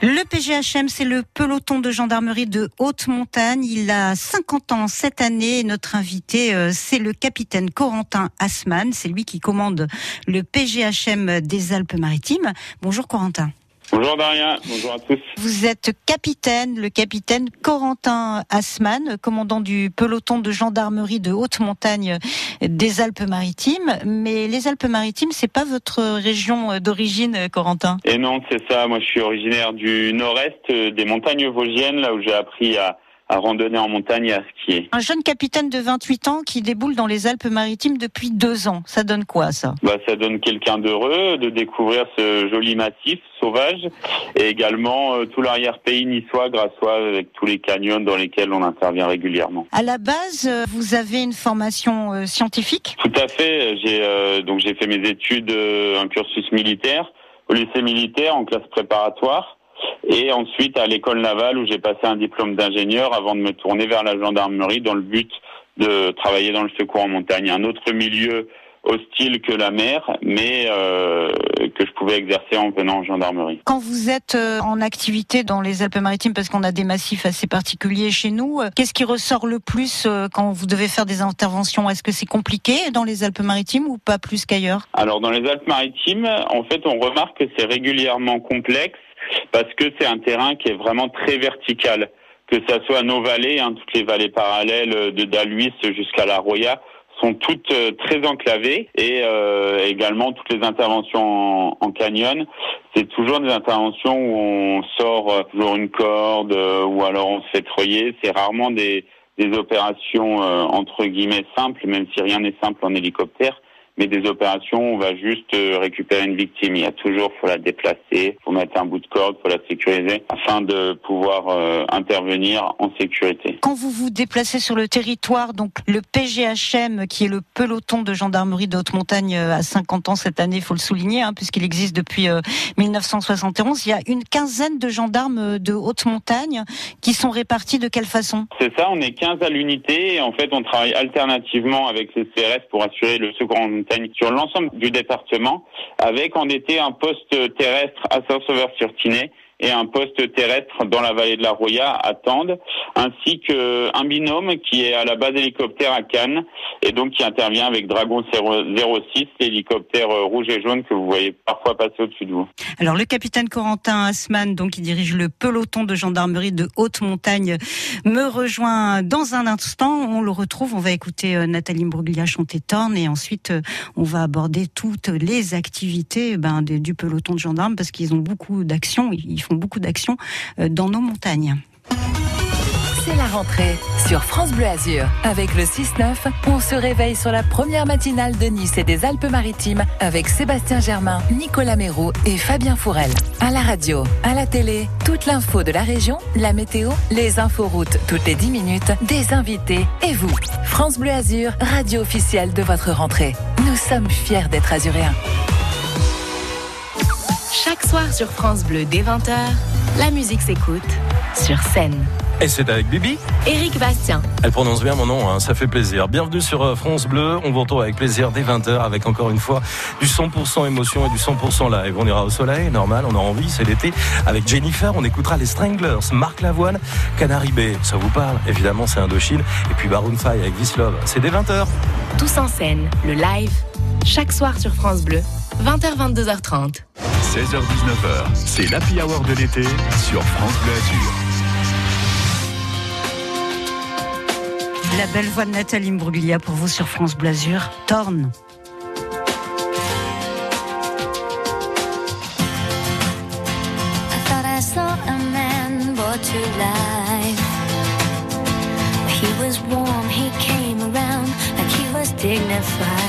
Le PGHM, c'est le peloton de gendarmerie de haute montagne. Il a 50 ans cette année. Notre invité, euh, c'est le capitaine Corentin Asman. C'est lui qui commande le PGHM des Alpes-Maritimes. Bonjour Corentin. Bonjour Daria, bonjour à tous. Vous êtes capitaine, le capitaine Corentin Asman, commandant du peloton de gendarmerie de haute montagne des Alpes-Maritimes. Mais les Alpes-Maritimes, c'est pas votre région d'origine, Corentin Et non, c'est ça. Moi, je suis originaire du nord-est des montagnes vosgiennes, là où j'ai appris à à randonner en montagne et à skier. Un jeune capitaine de 28 ans qui déboule dans les Alpes-Maritimes depuis deux ans. Ça donne quoi, ça? Bah, Ça donne quelqu'un d'heureux de découvrir ce joli massif sauvage et également euh, tout l'arrière-pays niçois grâce à avec tous les canyons dans lesquels on intervient régulièrement. À la base, euh, vous avez une formation euh, scientifique? Tout à fait. J'ai donc j'ai fait mes études, un cursus militaire au lycée militaire en classe préparatoire et ensuite à l'école navale où j'ai passé un diplôme d'ingénieur avant de me tourner vers la gendarmerie dans le but de travailler dans le secours en montagne, un autre milieu hostile que la mer, mais euh, que je pouvais exercer en venant en gendarmerie. Quand vous êtes euh, en activité dans les Alpes-Maritimes, parce qu'on a des massifs assez particuliers chez nous, euh, qu'est-ce qui ressort le plus quand vous devez faire des interventions? Est-ce que c'est compliqué dans les Alpes-Maritimes ou pas plus qu'ailleurs? Alors dans les Alpes-Maritimes, en fait, on remarque que c'est régulièrement complexe parce que c'est un terrain qui est vraiment très vertical. Que ça soit nos vallées, hein, toutes les vallées parallèles euh, de Daluis jusqu'à la Roya, sont toutes euh, très enclavées et euh, également toutes les interventions en, canyon, c'est toujours des interventions où on sort toujours une corde ou alors on se fait treuiller. C'est rarement des opérations entre guillemets simples, même si rien n'est simple en hélicoptère mais des opérations, on va juste euh, récupérer une victime. Il y a toujours, faut la déplacer, faut mettre un bout de corde, faut la sécuriser, afin de pouvoir euh, intervenir en sécurité. Quand vous vous déplacez sur le territoire, donc le PGHM, qui est le peloton de gendarmerie de haute montagne, euh, à 50 ans cette année, faut le souligner, hein, puisqu'il existe depuis 1971, il y a une quinzaine de gendarmes de haute montagne qui sont répartis de quelle façon? C'est ça, on est 15 à l'unité et en fait on travaille alternativement avec les CRS pour assurer le secours sur l'ensemble du département, avec en été un poste terrestre à Saint-Sauveur-sur-Tinée et un poste terrestre dans la vallée de la Roya à Tende, ainsi qu'un binôme qui est à la base hélicoptère à Cannes et donc qui intervient avec Dragon 06, l'hélicoptère euh, rouge et jaune que vous voyez parfois passer au-dessus de vous. Alors le capitaine Corentin Asman, donc qui dirige le peloton de gendarmerie de haute montagne, me rejoint dans un instant. On le retrouve, on va écouter euh, Nathalie Bruglia chanter Torn et ensuite euh, on va aborder toutes les activités ben, du peloton de gendarmes parce qu'ils ont beaucoup d'actions beaucoup d'actions euh, dans nos montagnes. C'est la rentrée sur France Bleu Azur. Avec le 6-9, on se réveille sur la première matinale de Nice et des Alpes-Maritimes avec Sébastien Germain, Nicolas Méraud et Fabien Fourel. À la radio, à la télé, toute l'info de la région, la météo, les inforoutes toutes les 10 minutes, des invités et vous. France Bleu Azur, radio officielle de votre rentrée. Nous sommes fiers d'être azuréens. Chaque soir sur France Bleu dès 20h, la musique s'écoute sur scène. Et c'est avec Bibi Éric Bastien. Elle prononce bien mon nom, hein, ça fait plaisir. Bienvenue sur euh, France Bleu. On vous retrouve avec plaisir dès 20h avec encore une fois du 100% émotion et du 100% live. On ira au soleil, normal, on a envie, c'est l'été. Avec Jennifer, on écoutera les Stranglers, Marc Lavoine, Canary Bay. Ça vous parle? Évidemment, c'est Indochine. Et puis Baroon 5 avec Vislove. C'est dès 20h. Tous en scène, le live, chaque soir sur France Bleu, 20h-22h30. 16h-19h, c'est l'Happy Hour de l'été sur France Bleu Azur. La belle voix de Nathalie Mbruglia pour vous sur France Bleu Azur. Torne. He was warm, he came around like he was dignified.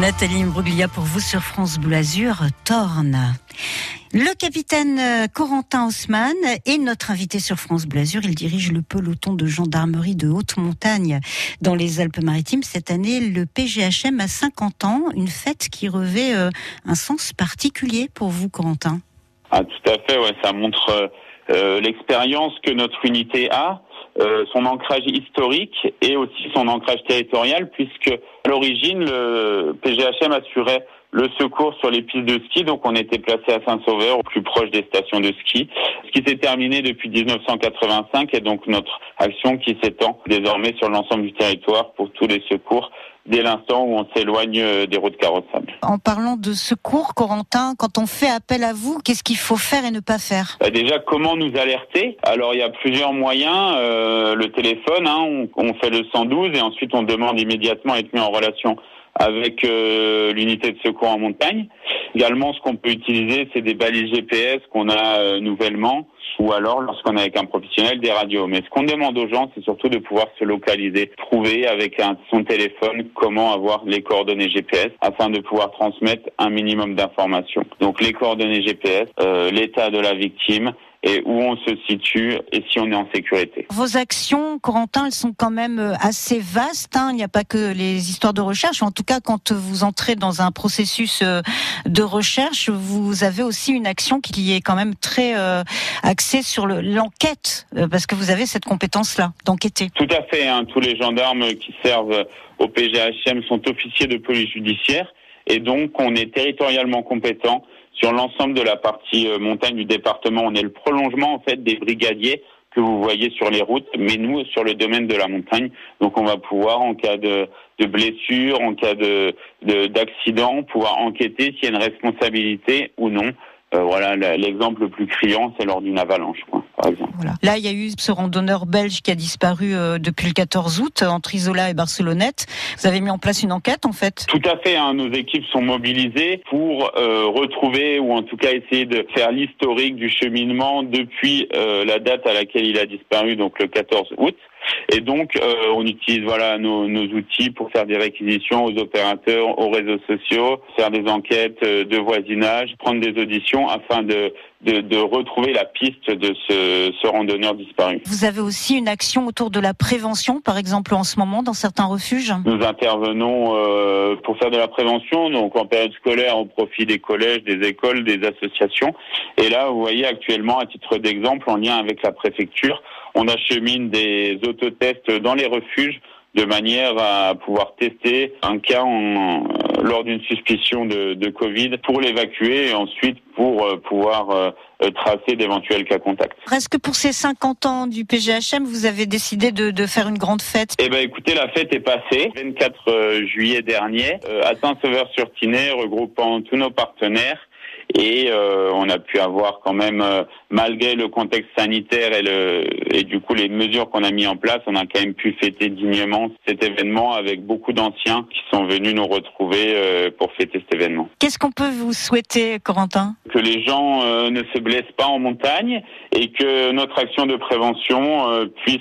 Nathalie Imbruglia pour vous sur France Bleu Azur. Le capitaine euh, Corentin Haussmann est notre invité sur France Bleu Azur. Il dirige le peloton de gendarmerie de haute montagne dans les Alpes-Maritimes. Cette année, le PGHM a 50 ans, une fête qui revêt euh, un sens particulier pour vous, Corentin. Ah, tout à fait, ça montre euh, l'expérience que notre unité a, euh, son ancrage historique et aussi son ancrage territorial, puisque à l'origine, le PGHM assurait le secours sur les pistes de ski, donc on était placé à Saint-Sauveur, au plus proche des stations de ski, ce qui s'est terminé depuis 1985 et donc notre action qui s'étend désormais sur l'ensemble du territoire pour tous les secours dès l'instant où on s'éloigne euh, des routes carrossables. En parlant de secours, Corentin, quand on fait appel à vous, qu'est-ce qu'il faut faire et ne pas faire? Bah, déjà, comment nous alerter? Alors, il y a plusieurs moyens. Euh, le téléphone, hein, on, on fait le 112 et ensuite on demande immédiatement à être mis en relation avec euh, l'unité de secours en montagne. Également, ce qu'on peut utiliser, c'est des balises GPS qu'on a euh, nouvellement, ou alors, lorsqu'on est avec un professionnel, des radios. Mais ce qu'on demande aux gens, c'est surtout de pouvoir se localiser, trouver avec son téléphone comment avoir les coordonnées GPS afin de pouvoir transmettre un minimum d'informations. Donc, les coordonnées GPS, euh, l'état de la victime, et où on se situe et si on est en sécurité. Vos actions, Corentin, elles sont quand même euh, assez vastes. hein. Il n'y a pas que les histoires de recherche. En tout cas, quand vous entrez dans un processus euh, de recherche, vous avez aussi une action qui est quand même très euh, axée sur le- l'enquête, euh, parce que vous avez cette compétence-là d'enquêter. Tout à fait. hein. Tous les gendarmes qui servent au PGHM sont officiers de police judiciaire et donc on est territorialement compétent sur l'ensemble de la partie euh, montagne du département. On est le prolongement en fait des brigadiers que vous voyez sur les routes, mais nous sur le domaine de la montagne. Donc on va pouvoir, en cas de, de blessure, en cas de de- d'accident, pouvoir enquêter s'il y a une responsabilité ou non. Euh, voilà, l'exemple le plus criant, c'est lors d'une avalanche, quoi, par exemple. Voilà. Là, il y a eu ce randonneur belge qui a disparu euh, depuis le 14 août euh, entre Isola et Barcelonnette. Vous avez mis en place une enquête, en fait? Tout à fait. hein, nos équipes sont mobilisées pour euh, retrouver ou en tout cas essayer de faire l'historique du cheminement depuis euh, la date à laquelle il a disparu, donc le 14 août. Et donc, euh, on utilise voilà nos, nos outils pour faire des réquisitions aux opérateurs, aux réseaux sociaux, faire des enquêtes euh, de voisinage, prendre des auditions afin de, de, de retrouver la piste de ce, ce randonneur disparu. Vous avez aussi une action autour de la prévention, par exemple en ce moment, dans certains refuges? Nous intervenons euh, pour faire de la prévention, donc en période scolaire au profit des collèges, des écoles, des associations. Et là, vous voyez actuellement, à titre d'exemple, en lien avec la préfecture, on achemine des autotests dans les refuges de manière à pouvoir tester un cas en- euh, lors d'une suspicion de, de Covid pour l'évacuer et ensuite pour euh, pouvoir euh, euh, tracer d'éventuels cas contacts. Est-ce que pour ces 50 ans du PGHM, vous avez décidé de, de faire une grande fête Eh ben écoutez, la fête est passée, 24 euh, juillet dernier, euh, à Saint-Sauveur-sur-Tinée, regroupant tous nos partenaires. Et euh, on a pu avoir quand même, euh, malgré le contexte sanitaire et, le, et du coup les mesures qu'on a mis en place, on a quand même pu fêter dignement cet événement avec beaucoup d'anciens qui sont venus nous retrouver euh, pour fêter cet événement. Qu'est-ce qu'on peut vous souhaiter, Corentin? Que les gens euh, ne se blessent pas en montagne et que notre action de prévention puisse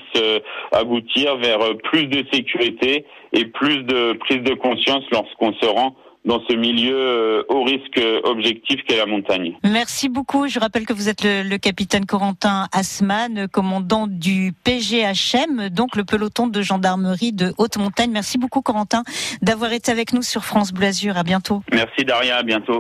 aboutir vers plus de sécurité et plus de prise de conscience lorsqu'on se rend dans ce milieu euh, haut risque euh, objectif qu'est la montagne. Merci beaucoup. Je rappelle que vous êtes le, le capitaine Corentin Asman, commandant du PGHM, donc le peloton de gendarmerie de haute montagne. Merci beaucoup, Corentin, d'avoir été avec nous sur France Bleu Azur. À bientôt. Merci Daria, à bientôt.